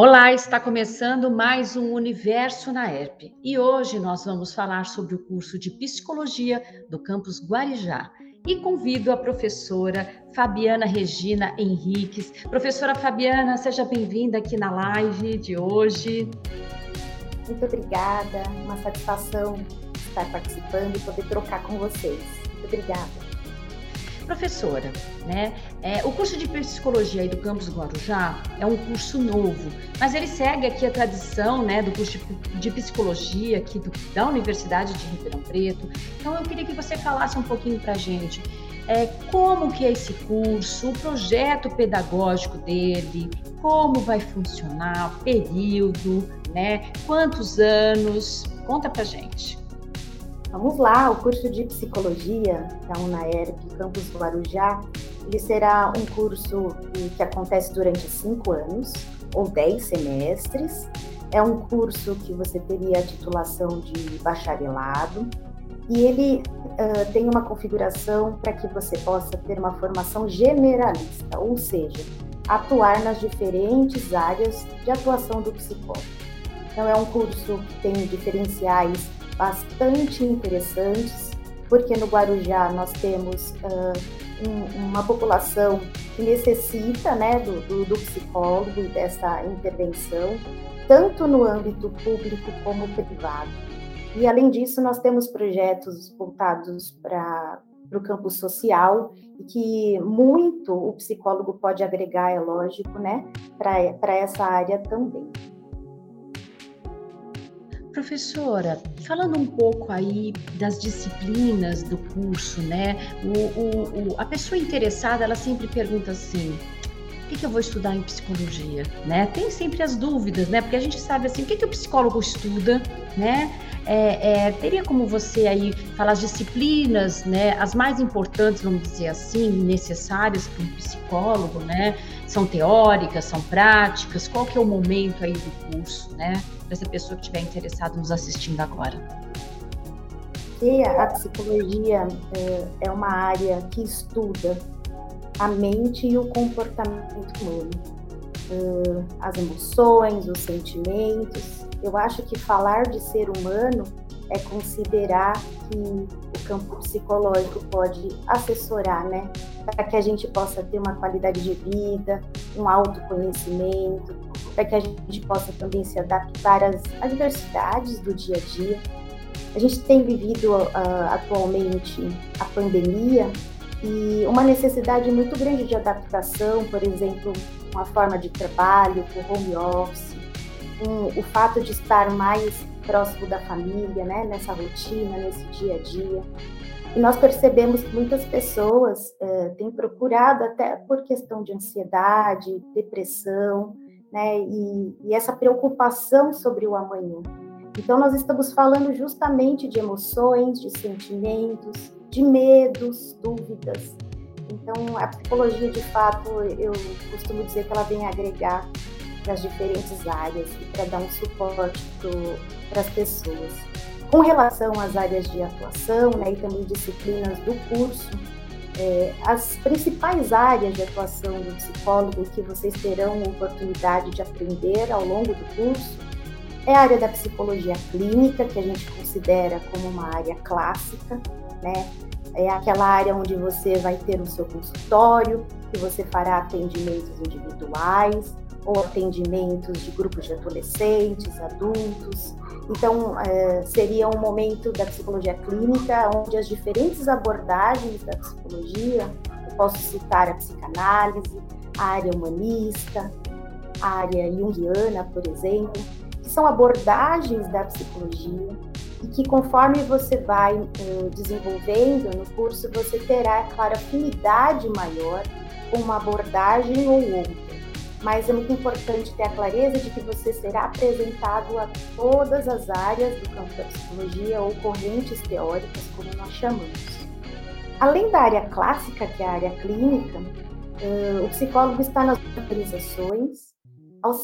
Olá, está começando mais um Universo na ERP e hoje nós vamos falar sobre o curso de Psicologia do campus Guarijá. E convido a professora Fabiana Regina Henriques. Professora Fabiana, seja bem-vinda aqui na live de hoje. Muito obrigada, uma satisfação estar participando e poder trocar com vocês. Muito obrigada. Professora, né? É, o curso de psicologia aí do campus Guarujá é um curso novo, mas ele segue aqui a tradição, né, do curso de, psicologia aqui do, da Universidade de Ribeirão Preto. Então eu queria que você falasse um pouquinho para a gente é, como que é esse curso, o projeto pedagógico dele, como vai funcionar, período, né? Quantos anos? Conta para gente. Vamos lá, o curso de psicologia da UNAERP, campus Guarujá, ele será um curso que acontece durante cinco anos ou dez semestres. É um curso que você teria a titulação de bacharelado e ele uh, tem uma configuração para que você possa ter uma formação generalista, ou seja, atuar nas diferentes áreas de atuação do psicólogo. Então, é um curso que tem diferenciais bastante interessantes, porque no Guarujá nós temos uh, um, uma população que necessita né, do, do, do psicólogo e dessa intervenção, tanto no âmbito público como privado. E, além disso, nós temos projetos voltados para para o campo social e que muito o psicólogo pode agregar, é lógico, né, para essa área também. Professora, falando um pouco aí das disciplinas do curso, né? O, o, o, a pessoa interessada, ela sempre pergunta assim: o que, que, eu vou estudar em psicologia, né? Tem sempre as dúvidas, né? Porque a gente sabe assim, o que, que o psicólogo estuda, né? É, é, teria como você aí falar as disciplinas, né? As mais importantes, vamos dizer assim, necessárias para um psicólogo, né? São teóricas, são práticas? Qual que é o momento aí do curso, né? Para essa pessoa que estiver interessada nos assistindo agora? E a psicologia é, é uma área que estuda a mente e o comportamento humano, é, as emoções, os sentimentos. Eu acho que falar de ser humano é considerar que o campo psicológico pode assessorar, né, para que a gente possa ter uma qualidade de vida, um autoconhecimento, para que a gente possa também se adaptar às adversidades do dia a dia. A gente tem vivido uh, atualmente a pandemia e uma necessidade muito grande de adaptação, por exemplo, uma forma de trabalho, o home office, um, o fato de estar mais próximo da família, né, nessa rotina, nesse dia a dia. E nós percebemos que muitas pessoas eh, têm procurado, até por questão de ansiedade, depressão, né? E, e essa preocupação sobre o amanhã. Então, nós estamos falando justamente de emoções, de sentimentos, de medos, dúvidas. Então, a psicologia, de fato, eu costumo dizer que ela vem agregar para as diferentes áreas e para dar um suporte para as pessoas. Com relação às áreas de atuação né, e também disciplinas do curso, é, as principais áreas de atuação do psicólogo que vocês terão oportunidade de aprender ao longo do curso é a área da psicologia clínica, que a gente considera como uma área clássica, né? É aquela área onde você vai ter o seu consultório, que você fará atendimentos individuais ou atendimentos de grupos de adolescentes, adultos, então, é, seria um momento da psicologia clínica, onde as diferentes abordagens da psicologia, eu posso citar a psicanálise, a área humanista, a área junguiana, por exemplo, que são abordagens da psicologia e que conforme você vai é, desenvolvendo no curso, você terá, claro, afinidade maior com uma abordagem ou outra mas é muito importante ter a clareza de que você será apresentado a todas as áreas do campo da psicologia ou correntes teóricas, como nós chamamos. Além da área clássica, que é a área clínica, o psicólogo está nas organizações,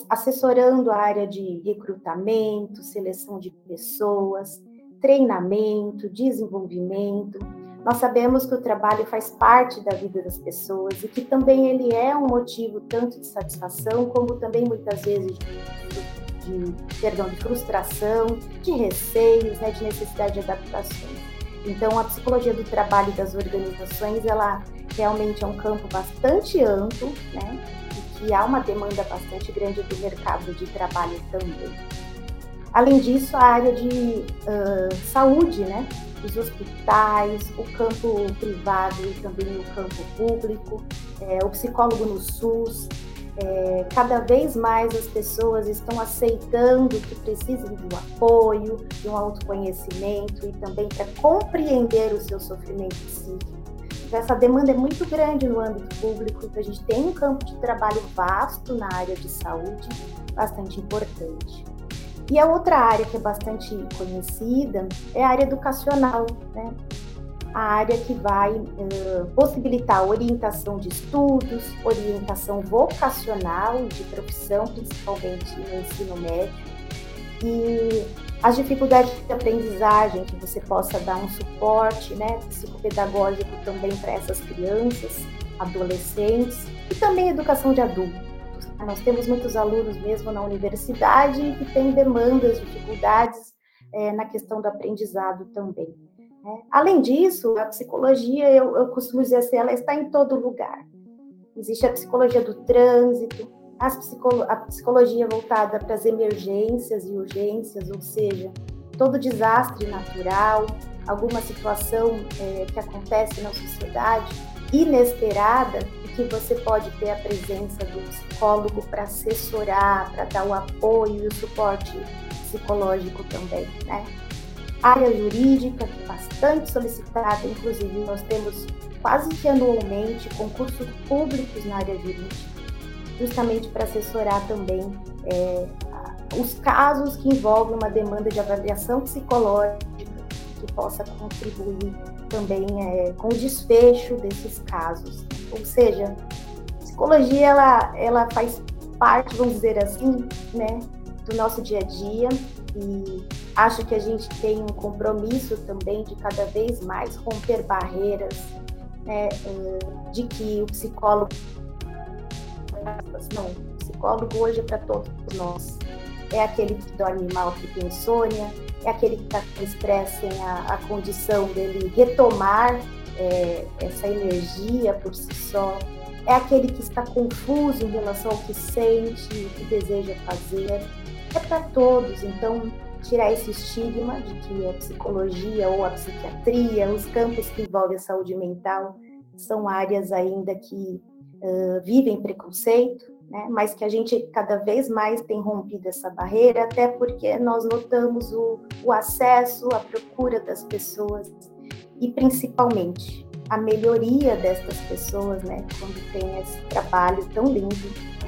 assessorando a área de recrutamento, seleção de pessoas, treinamento, desenvolvimento, Nós sabemos que o trabalho faz parte da vida das pessoas e que também ele é um motivo tanto de satisfação como também muitas vezes de, de perdão, de frustração, de receios, né, de necessidade de adaptações. Então, a psicologia do trabalho das organizações, ela realmente é um campo bastante amplo, né, e que há uma demanda bastante grande do mercado de trabalho também. Além disso, a área de uh, saúde, né, os hospitais, o campo privado e também o campo público, é, o psicólogo no SUS. É, cada vez mais as pessoas estão aceitando que precisam de um apoio, de um autoconhecimento e também para compreender o seu sofrimento psíquico. Então, essa demanda é muito grande no âmbito público, então a gente tem um campo de trabalho vasto na área de saúde, bastante importante. E a outra área que é bastante conhecida é a área educacional, né? a área que vai uh, possibilitar orientação de estudos, orientação vocacional de profissão, principalmente no ensino médio, e as dificuldades de aprendizagem, que você possa dar um suporte né, psicopedagógico também para essas crianças, adolescentes, e também educação de adultos. Nós temos muitos alunos mesmo na universidade que têm demandas, dificuldades é, na questão do aprendizado também. Né? Além disso, a psicologia, eu, eu costumo dizer assim, ela está em todo lugar. Existe a psicologia do trânsito, a psicologia voltada para as emergências e urgências, ou seja, todo desastre natural, alguma situação é, que acontece na sociedade inesperada que você pode ter a presença do psicólogo para assessorar, para dar o apoio e o suporte psicológico também, né? Área jurídica, é bastante solicitada, inclusive nós temos quase que anualmente concursos públicos na área jurídica, justamente para assessorar também é, os casos que envolvem uma demanda de avaliação psicológica que possa contribuir também é, com o desfecho desses casos. Ou seja, psicologia ela, ela faz parte, vamos dizer assim, né, do nosso dia a dia e acho que a gente tem um compromisso também de cada vez mais romper barreiras, né, de que o psicólogo não, psicólogo hoje é para todos nós. É aquele que dorme mal, que tem insônia, é aquele que está com estresse sem a, a condição dele retomar é, essa energia por si só, é aquele que está confuso em relação ao que sente, o que deseja fazer. É para todos, então tirar esse estigma de que a psicologia ou a psiquiatria, os campos que envolvem a saúde mental, são áreas ainda que uh, vivem preconceito, né? mas que a gente cada vez mais tem rompido essa barreira, até porque nós notamos o, o acesso, a procura das pessoas e principalmente a melhoria destas pessoas, né, quando tem esse trabalho tão lindo.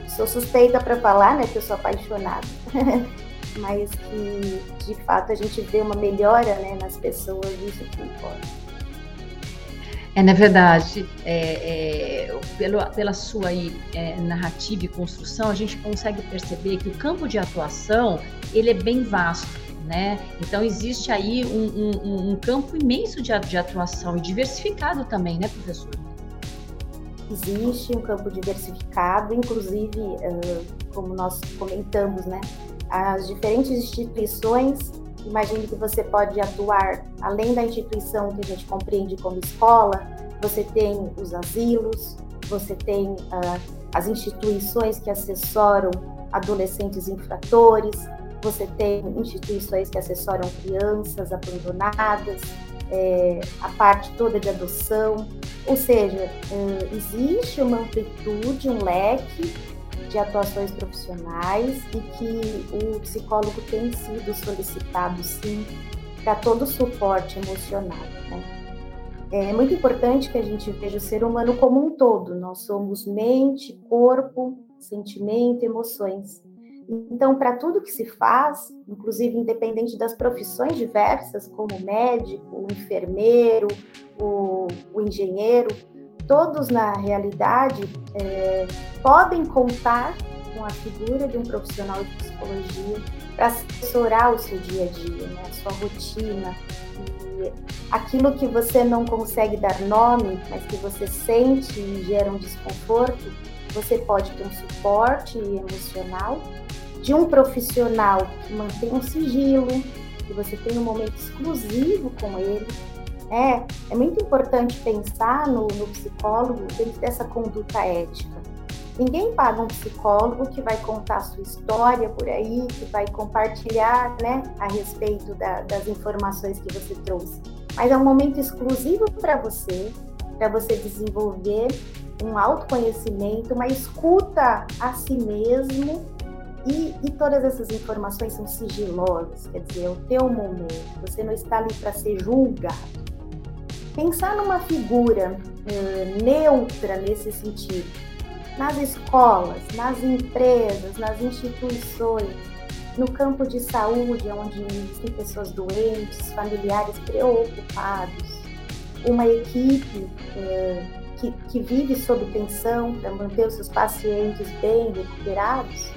Sou suspeita para falar, né, que eu sou apaixonada, mas que de fato a gente vê uma melhora, né, nas pessoas, isso que importa. É, na verdade, é, é, pelo, pela sua aí, é, narrativa e construção, a gente consegue perceber que o campo de atuação ele é bem vasto né? Então existe aí um, um, um campo imenso de, de, atuação e diversificado também, né, professor? Existe um campo diversificado, inclusive, como nós comentamos, né? As diferentes instituições, imagine que você pode atuar além da instituição que a gente compreende como escola, você tem os asilos, você tem uh, as instituições que assessoram adolescentes infratores, você tem instituições que assessoram crianças abandonadas, é, a parte toda de adoção, ou seja, é, existe uma amplitude, um leque de atuações profissionais e que o psicólogo tem sido solicitado sim para todo o suporte emocional. Né? É muito importante que a gente veja o ser humano como um todo. Nós somos mente, corpo, sentimento, emoções. Então, para tudo que se faz, inclusive independente das profissões diversas, como médico, o enfermeiro, o, o engenheiro, todos na realidade é, podem contar com a figura de um profissional de psicologia para assessorar o seu dia a dia, né, a sua rotina, que aquilo que você não consegue dar nome, mas que você sente e gera um desconforto, você pode ter um suporte emocional de um profissional que mantém um sigilo, que você tem um momento exclusivo com ele. É, é muito importante pensar no, no psicólogo dentro dessa conduta ética. Ninguém paga um psicólogo que vai contar a sua história por aí, que vai compartilhar né, a respeito da, das informações que você trouxe. Mas é um momento exclusivo para você, para você desenvolver um autoconhecimento, uma escuta a si mesmo e, e, todas essas informações são sigilosas, quer dizer, é o teu momento, você não está ali para ser julgado. Pensar numa figura uh, neutra nesse sentido, nas escolas, nas empresas, nas instituições, no campo de saúde, onde existem pessoas doentes, familiares preocupados, uma equipe uh, que, que vive sob tensão para manter os seus pacientes bem recuperados,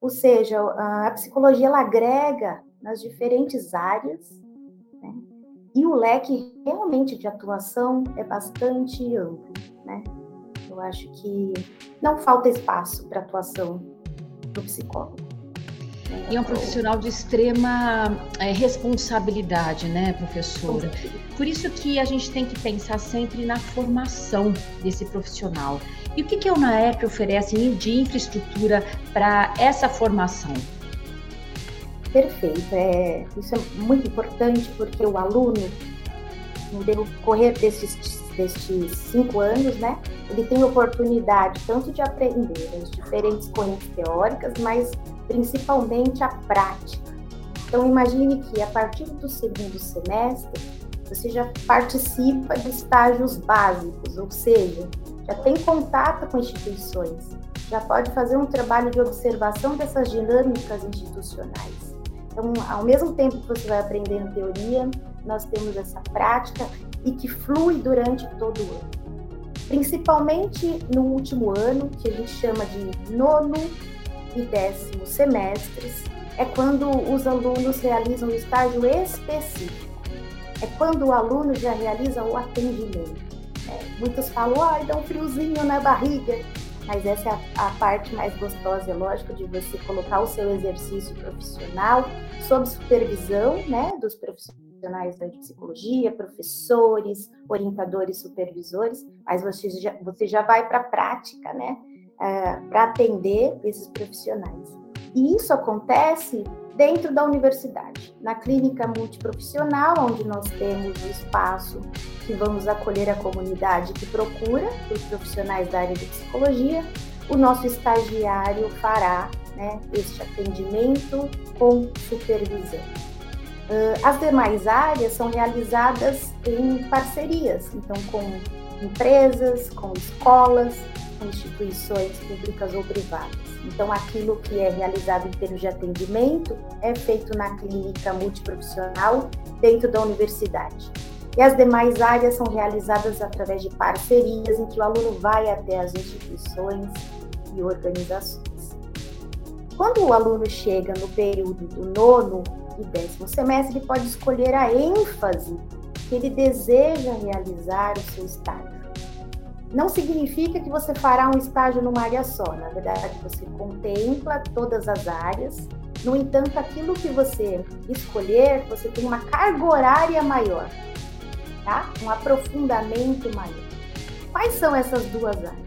ou seja, a psicologia ela agrega nas diferentes áreas? E o leque realmente de atuação é bastante amplo. Né? Eu acho que não falta espaço para atuação do psicólogo. E é um profissional de extrema é, responsabilidade, né, professora? Por isso que a gente tem que pensar sempre na formação desse profissional. E o que, que a UNAEP oferece de infraestrutura para essa formação? Perfeito. É, isso é muito importante porque o aluno, no decorrer desses, desses cinco anos, né, ele tem oportunidade tanto de aprender as diferentes correntes teóricas, mas principalmente a prática. Então, imagine que a partir do segundo semestre, você já participa de estágios básicos, ou seja, já tem contato com instituições, já pode fazer um trabalho de observação dessas dinâmicas institucionais. Então, ao mesmo tempo que você vai aprendendo teoria, nós temos essa prática e que flui durante todo o ano. Principalmente no último ano, que a gente chama de nono e décimo semestres, é quando os alunos realizam o estágio específico. É quando o aluno já realiza o atendimento. É, muitos falam, ai, dá um friozinho na barriga. Mas essa é a, a parte mais gostosa, é lógico, de você colocar o seu exercício profissional sob supervisão né, dos profissionais da psicologia, professores, orientadores, supervisores, mas você já, você já vai para a prática, né? É, para atender esses profissionais. E isso acontece dentro da universidade, na clínica multiprofissional, onde nós temos o espaço que vamos acolher a comunidade que procura os profissionais da área de psicologia. O nosso estagiário fará né, este atendimento com supervisão. as demais áreas são realizadas em parcerias, então com empresas, com escolas, instituições públicas ou privadas. Então, aquilo que é realizado em termos de atendimento é feito na clínica multiprofissional dentro da universidade. E as demais áreas são realizadas através de parcerias em que o aluno vai até as instituições e organizações. Quando o aluno chega no período do nono e décimo semestre, ele pode escolher a ênfase que ele deseja realizar o seu estágio não significa que você fará um estágio numa área só. Na verdade, você contempla todas as áreas. No entanto, aquilo que você escolher, você tem uma carga horária maior, tá? Um aprofundamento maior. Quais são essas duas áreas?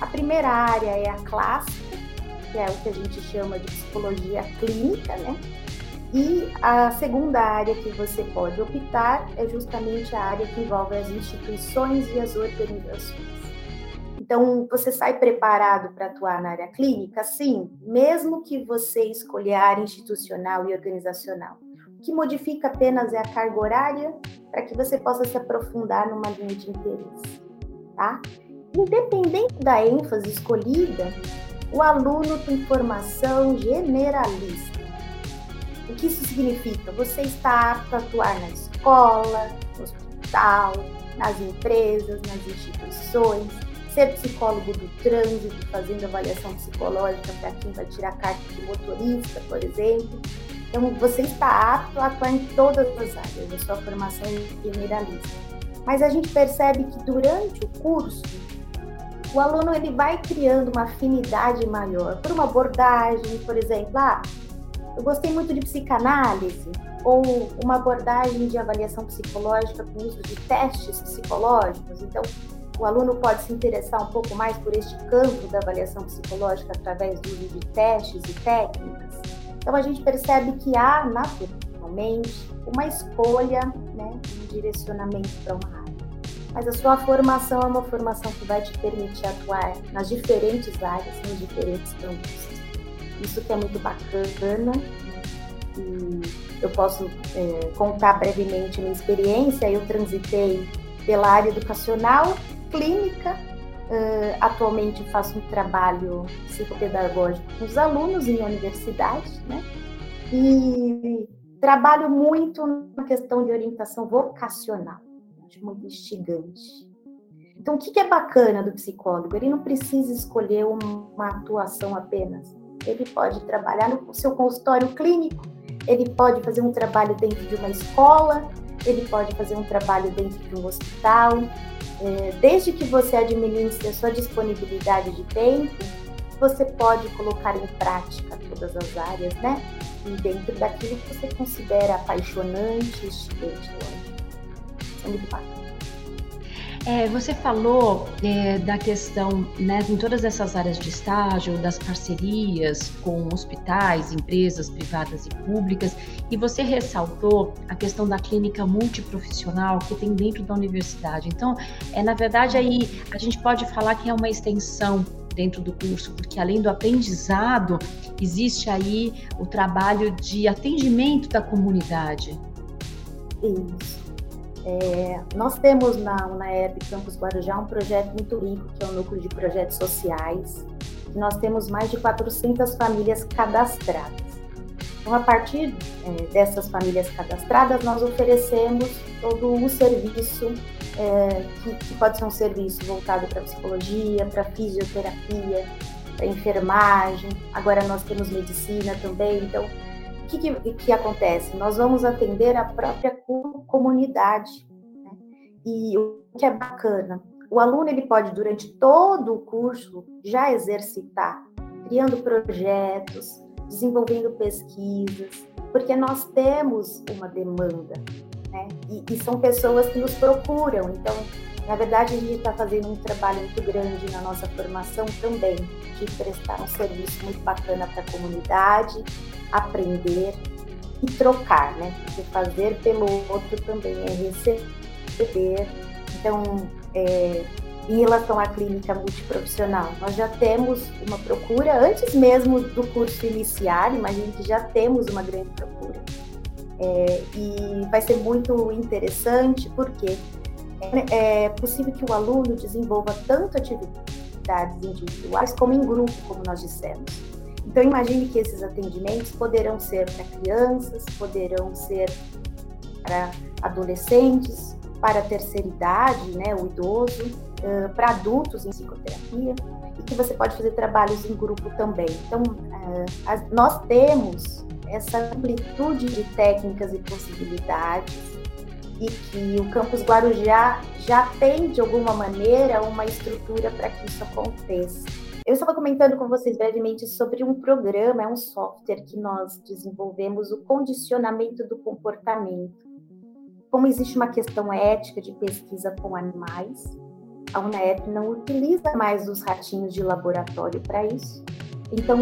A primeira área é a clássica, que é o que a gente chama de psicologia clínica, né? E a segunda área que você pode optar é justamente a área que envolve as instituições e as organizações. Então, você sai preparado para atuar na área clínica? Sim, mesmo que você escolha a área institucional e organizacional. O que modifica apenas é a carga horária para que você possa se aprofundar numa linha de interesse, tá? Independente da ênfase escolhida, o aluno tem formação generalista. O que isso significa? Você está apto a atuar na escola, no hospital, nas empresas, nas instituições, ser psicólogo do trânsito, fazendo avaliação psicológica para quem vai tirar carta de motorista, por exemplo. Então, você está apto a atuar em todas as áreas da sua formação generalista. Mas a gente percebe que durante o curso, o aluno ele vai criando uma afinidade maior por uma abordagem, por exemplo, ah, eu gostei muito de psicanálise, ou uma abordagem de avaliação psicológica com uso de testes psicológicos. Então, o aluno pode se interessar um pouco mais por este campo da avaliação psicológica através do uso de testes e técnicas. Então, a gente percebe que há, naturalmente, uma escolha, né, um direcionamento para uma área. Mas a sua formação é uma formação que vai te permitir atuar nas diferentes áreas, nos diferentes campos. Isso que é muito bacana. E eu posso é, contar brevemente minha experiência. Eu transitei pela área educacional, clínica, Uh, atualmente faço um trabalho psicopedagógico com os alunos em universidade, né? E trabalho muito na questão de orientação vocacional, acho muito instigante. Então, o que é bacana do psicólogo? Ele não precisa escolher uma atuação apenas. Ele pode trabalhar no seu consultório clínico, ele pode fazer um trabalho dentro de uma escola, ele pode fazer um trabalho dentro de um hospital, é, desde que você administre a sua disponibilidade de tempo, você pode colocar em prática todas as áreas, né? E dentro daquilo que você considera apaixonante, lógico. Isso é muito bacana. É, você falou é, da questão, né, em todas essas áreas de estágio, das parcerias com hospitais, empresas privadas e públicas, e você ressaltou a questão da clínica multiprofissional que tem dentro da universidade. Então, é, na verdade, aí a gente pode falar que é uma extensão dentro do curso, porque além do aprendizado, existe aí o trabalho de atendimento da comunidade. Isso. É, nós temos na UNAERP Campus Guarujá um projeto muito rico, que é o Núcleo de Projetos Sociais. Nós temos mais de 400 famílias cadastradas. Então, a partir é, dessas famílias cadastradas, nós oferecemos todo o serviço, é, que, que, pode ser um serviço voltado para psicologia, para fisioterapia, para enfermagem. Agora nós temos medicina também. Então, o que, que, que, acontece? Nós vamos atender a própria comunidade. Né? E o que é bacana, o aluno ele pode, durante todo o curso, já exercitar, criando projetos, desenvolvendo pesquisas, porque nós temos uma demanda, né? E, e são pessoas que nos procuram. Então, na verdade, a gente está fazendo um trabalho muito grande na nossa formação também, de prestar um serviço muito bacana para a comunidade, aprender e trocar, né? Porque fazer pelo outro também é receber. Então, é, em relação à clínica multiprofissional, nós já temos uma procura, antes mesmo do curso iniciar, imagino que já temos uma grande procura. É, e vai ser muito interessante, porque é, é possível que o aluno desenvolva tanto atividades individuais como em grupo, como nós dissemos. Então, imagine que esses atendimentos poderão ser para crianças, poderão ser para adolescentes, para a terceira idade, né, o idoso, para adultos em psicoterapia, e que você pode fazer trabalhos em grupo também. Então, nós temos essa amplitude de técnicas e possibilidades e que o Campus Guarujá já tem, de alguma maneira, uma estrutura para que isso aconteça. Eu estava comentando com vocês brevemente sobre um programa, é um software que nós desenvolvemos, o condicionamento do comportamento. Como existe uma questão ética de pesquisa com animais, a UNEP não utiliza mais os ratinhos de laboratório para isso. Então,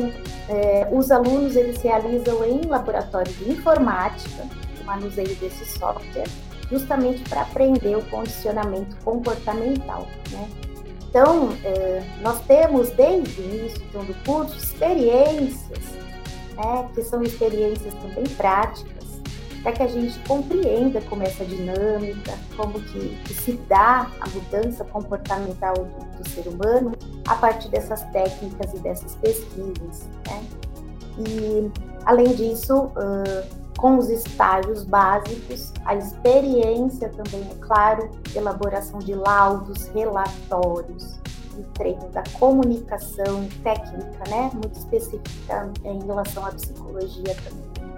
é, os alunos eles realizam em laboratório de informática o manuseio desse software, justamente para aprender o condicionamento comportamental, né? Então, é, nós temos desde o início então, do curso experiências, né, que são experiências também práticas, para que a gente compreenda como é essa dinâmica, como que, que se dá a mudança comportamental do, do, ser humano a partir dessas técnicas e dessas pesquisas. Né? E, além disso, uh, com os estágios básicos, a experiência também, é claro, elaboração de laudos, relatórios, e treino da comunicação técnica, né, muito específica em relação à psicologia também.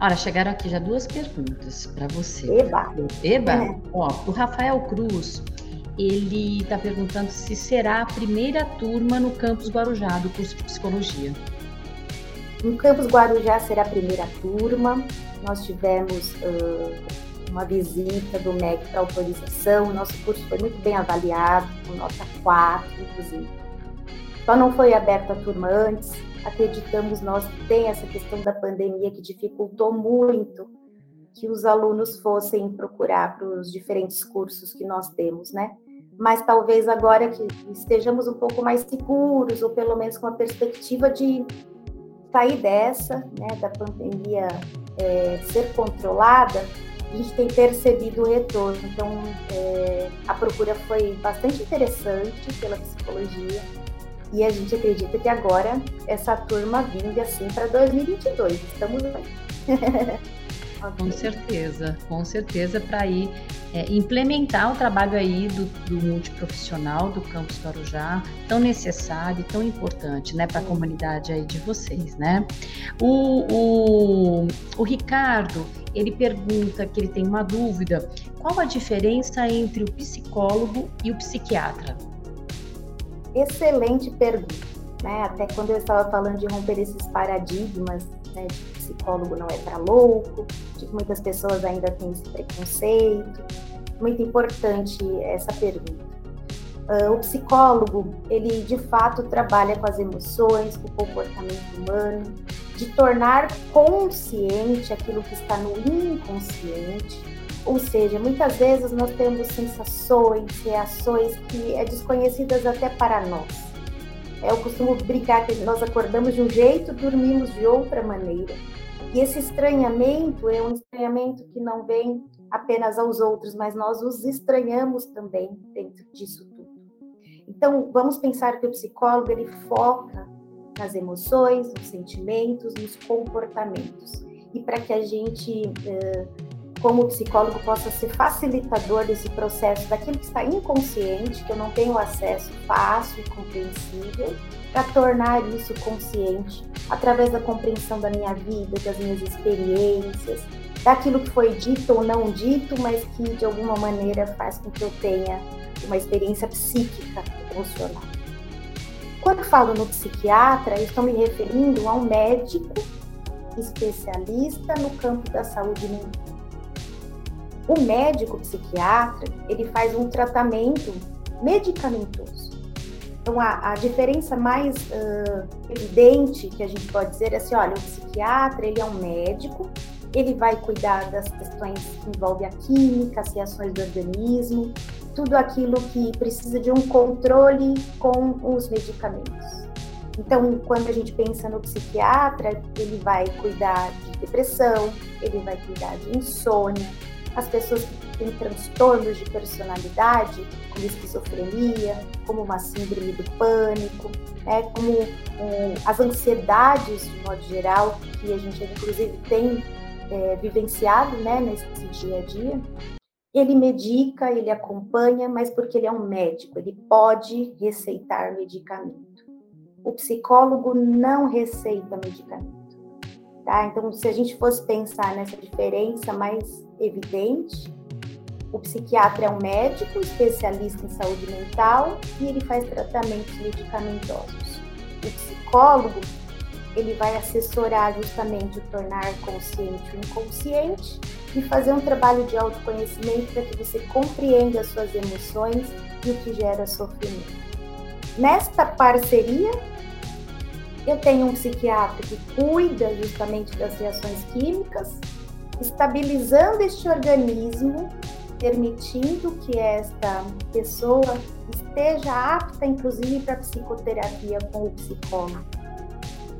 Olha, chegaram aqui já duas perguntas para você. Eba! Eba! É. Ó, o Rafael Cruz, ele está perguntando se será a primeira turma no campus Guarujá do curso de psicologia. No campus Guarujá será a primeira turma. Nós tivemos uh, uma visita do MEC para autorização. Nosso curso foi muito bem avaliado, com nota 4, inclusive. Só não foi aberta a turma antes. Acreditamos nós que tem essa questão da pandemia que dificultou muito que os alunos fossem procurar para os diferentes cursos que nós temos, né? Mas talvez agora que estejamos um pouco mais seguros, ou pelo menos com a perspectiva de sair dessa, né, da pandemia é, ser controlada, a gente tem percebido o retorno. Então, é, a procura foi bastante interessante pela psicologia e a gente acredita que agora essa turma vinga assim para 2022. Estamos bem. Com certeza, com certeza, para ir é, implementar o trabalho aí do, do multiprofissional do Campus Guarujá, tão necessário, tão importante, né, para a comunidade aí de vocês, né? O, o, o Ricardo, ele pergunta que ele tem uma dúvida, qual a diferença entre o psicólogo e o psiquiatra? Excelente pergunta, né? Até quando eu estava falando de romper esses paradigmas, né, de psicólogo não é para louco, de que muitas pessoas ainda têm esse preconceito. Muito importante essa pergunta. Uh, o psicólogo, ele de fato trabalha com as emoções, com o comportamento humano, de tornar consciente aquilo que está no inconsciente. Ou seja, muitas vezes nós temos sensações, reações que é desconhecidas até para nós. Eu costumo brincar que nós acordamos de um jeito, dormimos de outra maneira. E esse estranhamento é um estranhamento que não vem apenas aos outros, mas nós os estranhamos também dentro disso tudo. Então, vamos pensar que o psicólogo ele foca nas emoções, nos sentimentos, nos comportamentos. E para que a gente, como psicólogo, possa ser facilitador desse processo, daquilo que está inconsciente, que eu não tenho acesso fácil e compreensível, para tornar isso consciente através da compreensão da minha vida, das minhas experiências, daquilo que foi dito ou não dito, mas que de alguma maneira faz com que eu tenha uma experiência psíquica emocional. Quando falo no psiquiatra, estou me referindo a um médico especialista no campo da saúde mental. O médico psiquiatra, ele faz um tratamento medicamentoso então, a, a diferença mais uh, evidente que a gente pode dizer é assim, olha, o psiquiatra, ele é um médico, ele vai cuidar das questões que envolvem a química, as reações do organismo, tudo aquilo que precisa de um controle com os medicamentos. Então, quando a gente pensa no psiquiatra, ele vai cuidar de depressão, ele vai cuidar de insônia, as pessoas que têm transtornos de personalidade, como esquizofrenia, como uma síndrome do pânico, né, como um, as ansiedades, de modo geral, que a gente inclusive tem é, vivenciado né, nesse dia a dia, ele medica, ele acompanha, mas porque ele é um médico, ele pode receitar medicamento. O psicólogo não receita medicamento. Tá? Então, se a gente fosse pensar nessa diferença mais evidente. O psiquiatra é um médico especialista em saúde mental e ele faz tratamentos medicamentosos. O psicólogo, ele vai assessorar justamente o tornar consciente o inconsciente e fazer um trabalho de autoconhecimento para que você compreenda as suas emoções e o que gera sofrimento. Nesta parceria, eu tenho um psiquiatra que cuida justamente das reações químicas estabilizando este organismo, permitindo que esta pessoa esteja apta, inclusive, para psicoterapia com o psicólogo.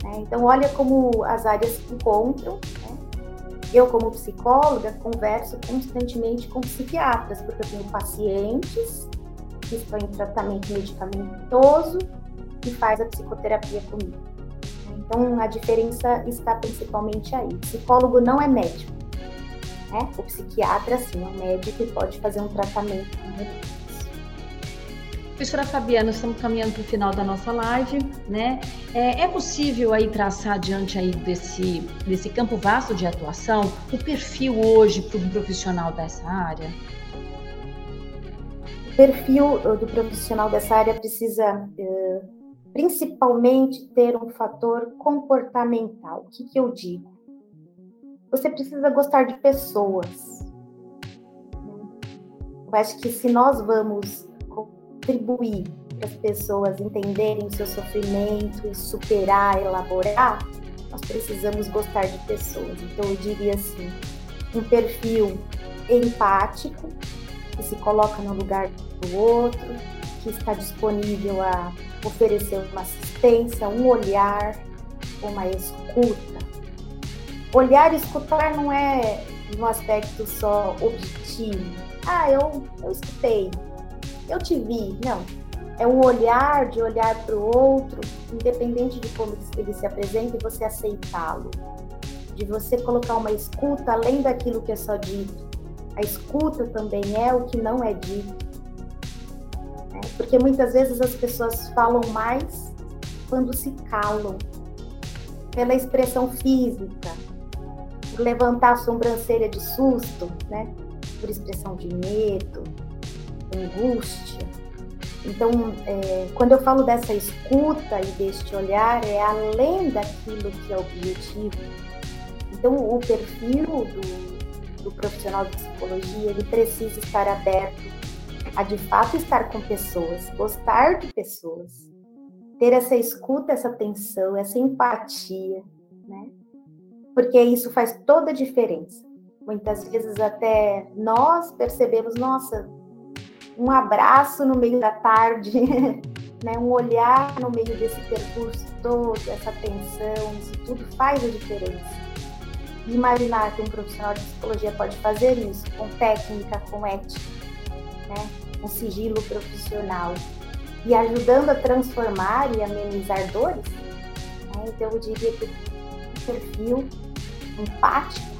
Né? Então, olha como as áreas se encontram. Né? Eu, como psicóloga, converso constantemente com psiquiatras, porque eu tenho pacientes que estão em tratamento medicamentoso e faz a psicoterapia comigo. Então, a diferença está principalmente aí. O psicólogo não é médico. Né? O psiquiatra, sim, é médico e pode fazer um tratamento Professora Fabiana, estamos caminhando para o final da nossa live, né? É, é, possível aí traçar diante aí desse, desse campo vasto de atuação o perfil hoje para um profissional dessa área? O perfil do profissional dessa área precisa uh, principalmente ter um fator comportamental. O que, que eu digo? Você precisa gostar de pessoas. Eu acho que se nós vamos contribuir para as pessoas entenderem o seu sofrimento e superar, elaborar, nós precisamos gostar de pessoas. Então, eu diria assim: um perfil empático, que se coloca no lugar do outro, que está disponível a oferecer uma assistência, um olhar, uma escuta. Olhar e escutar não é um aspecto só objetivo. Ah, eu, eu escutei, eu te vi. Não. É um olhar de olhar para o outro, independente de como ele se apresenta, e você aceitá-lo. De você colocar uma escuta além daquilo que é só dito. A escuta também é o que não é dito. Porque muitas vezes as pessoas falam mais quando se calam. Pela expressão física, por levantar a sobrancelha de susto, né? por expressão de medo, angústia. Então, é, quando eu falo dessa escuta e deste olhar, é além daquilo que é objetivo. Então, o perfil do, do profissional de psicologia, ele precisa estar aberto a, de fato, estar com pessoas, gostar de pessoas, ter essa escuta, essa atenção, essa empatia, né? Porque isso faz toda a diferença. Muitas vezes até nós percebemos, nossa, um abraço no meio da tarde, né? um olhar no meio desse percurso todo, essa atenção, isso tudo faz a diferença. Imaginar que um profissional de psicologia pode fazer isso com técnica, com ética, né? com sigilo profissional e ajudando a transformar e amenizar dores, né? então eu diria que o perfil empático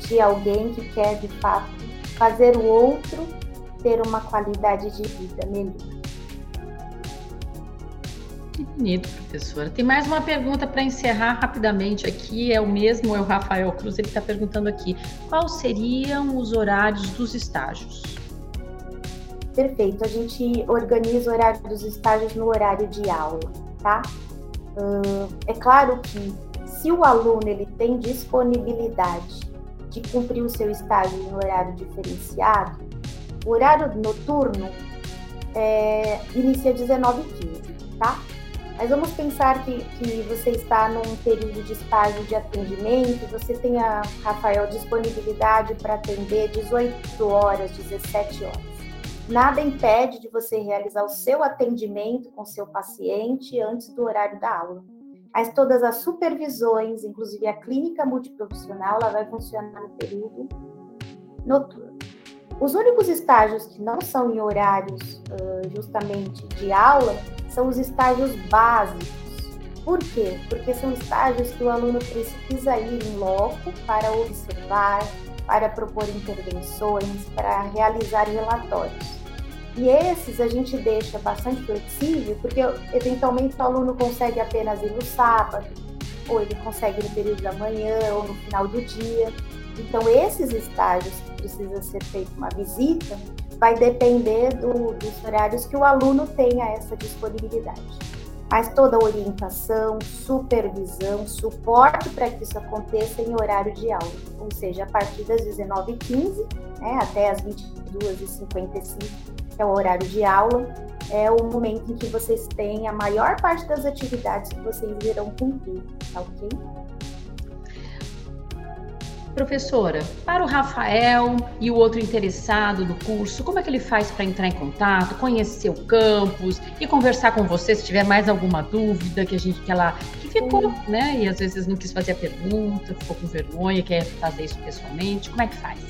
de alguém que quer de fato fazer o outro ter uma qualidade de vida melhor. Que bonito, professora. Tem mais uma pergunta para encerrar rapidamente aqui. É o mesmo, é o Rafael Cruz, ele está perguntando aqui: quais seriam os horários dos estágios? Perfeito, a gente organiza o horário dos estágios no horário de aula, tá? É claro que se o aluno ele tem disponibilidade de cumprir o seu estágio em horário diferenciado, o horário noturno é, inicia às 19h15, tá? Mas vamos pensar que, que você está num período de estágio de atendimento, você tem a, Rafael, disponibilidade para atender 18 horas, 17 horas. Nada impede de você realizar o seu atendimento com seu paciente antes do horário da aula. Mas todas as supervisões, inclusive a clínica multiprofissional, ela vai funcionar no período noturno. Os únicos estágios que não são em horários uh, justamente de aula são os estágios básicos. Por quê? Porque são estágios que o aluno precisa ir em loco para observar, para propor intervenções, para realizar relatórios. E esses a gente deixa bastante flexível, porque eventualmente o aluno consegue apenas ir no sábado, ou ele consegue no período da manhã, ou no final do dia. Então, esses estágios precisa ser feita uma visita, vai depender do, dos horários que o aluno tenha essa disponibilidade. Mas toda orientação, supervisão, suporte para que isso aconteça em horário de aula, ou seja, a partir das 19h15 né, até as 22h55, que é o horário de aula, é o momento em que vocês têm a maior parte das atividades que vocês irão cumprir, tá ok? Professora, para o Rafael e o outro interessado do curso, como é que ele faz para entrar em contato, conhecer o campus e conversar com você se tiver mais alguma dúvida que a gente que ela que ficou, né? E às vezes não quis fazer a pergunta, ficou com vergonha, quer fazer isso pessoalmente, como é que faz?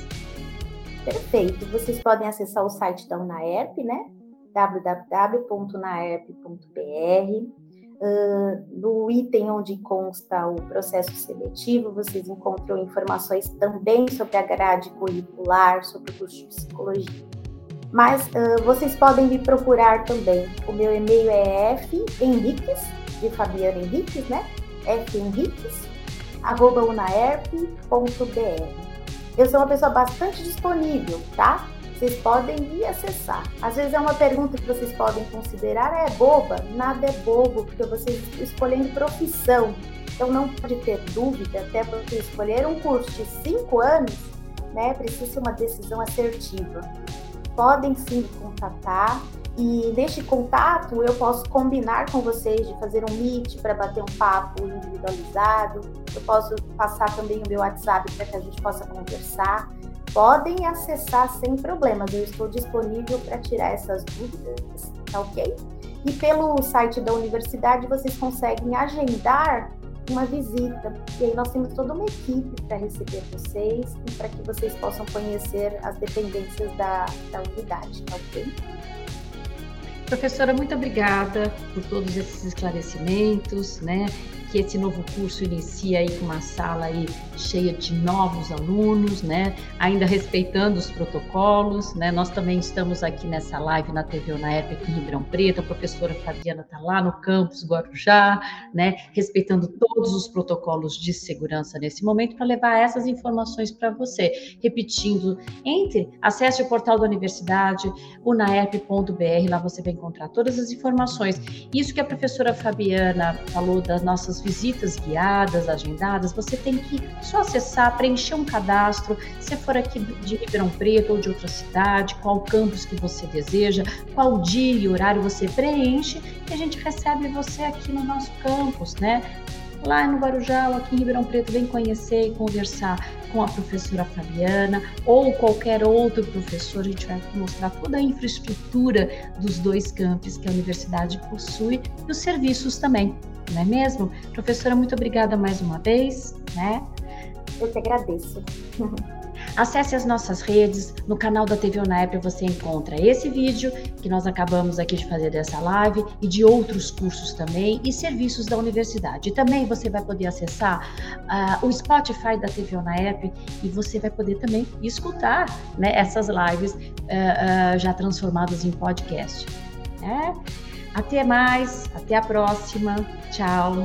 Perfeito. Vocês podem acessar o site da UNAERP, né? www.unaerp.br Uh, no item onde consta o processo seletivo, vocês encontram informações também sobre a grade curricular, sobre o curso de psicologia. Mas uh, vocês podem me procurar também. O meu e-mail é fhenriques, de Fabiana Henriques, né? fhenriques, arroba unaerp.br. Eu sou uma pessoa bastante disponível, tá? Vocês podem ir acessar. Às vezes é uma pergunta que vocês podem considerar, é boba? Nada é bobo, porque vocês escolhendo profissão. Então não pode ter dúvida, até porque escolher um curso de cinco anos, né, precisa ser uma decisão assertiva podem sim me contatar. E neste contato eu posso combinar com vocês de fazer um meet para bater um papo individualizado. Eu posso passar também o meu WhatsApp para que a gente possa conversar. Podem acessar sem problemas. Eu estou disponível para tirar essas dúvidas, tá ok? E pelo site da universidade vocês conseguem agendar uma visita. E aí nós temos toda uma equipe para receber vocês e para que vocês possam conhecer as dependências da, da unidade, tá ok? Professora, muito obrigada por todos esses esclarecimentos, né? Que esse novo curso inicia aí com uma sala aí cheia de novos alunos, né? Ainda respeitando os protocolos, né? Nós também estamos aqui nessa live na TV Unaep aqui em Ribeirão Preto, a professora Fabiana está lá no campus Guarujá, né? Respeitando todos os protocolos de segurança nesse momento para levar essas informações para você. Repetindo, entre, acesse o portal da universidade, unaep.br, lá você vai encontrar todas as informações. Isso que a professora Fabiana falou das nossas visitas guiadas, agendadas, você tem que só acessar, preencher um cadastro, se for aqui de Ribeirão Preto ou de outra cidade, qual campus que você deseja, qual dia e horário você preenche, e a gente recebe você aqui no nosso campus, né? Lá no Guarujá ou aqui em Ribeirão Preto, vem conhecer e conversar com a professora Fabiana ou qualquer outro professor. A gente vai mostrar toda a infraestrutura dos dois campos que a universidade possui e os serviços também não é mesmo? Professora, muito obrigada mais uma vez, né? Eu te agradeço. Acesse as nossas redes, no canal da TV Unaep você encontra esse vídeo que nós acabamos aqui de fazer dessa live e de outros cursos também e serviços da universidade. Também você vai poder acessar uh, o Spotify da TV Unaep e você vai poder também escutar né, essas lives uh, uh, já transformadas em podcast. Né? Até mais, até a próxima. Tchau.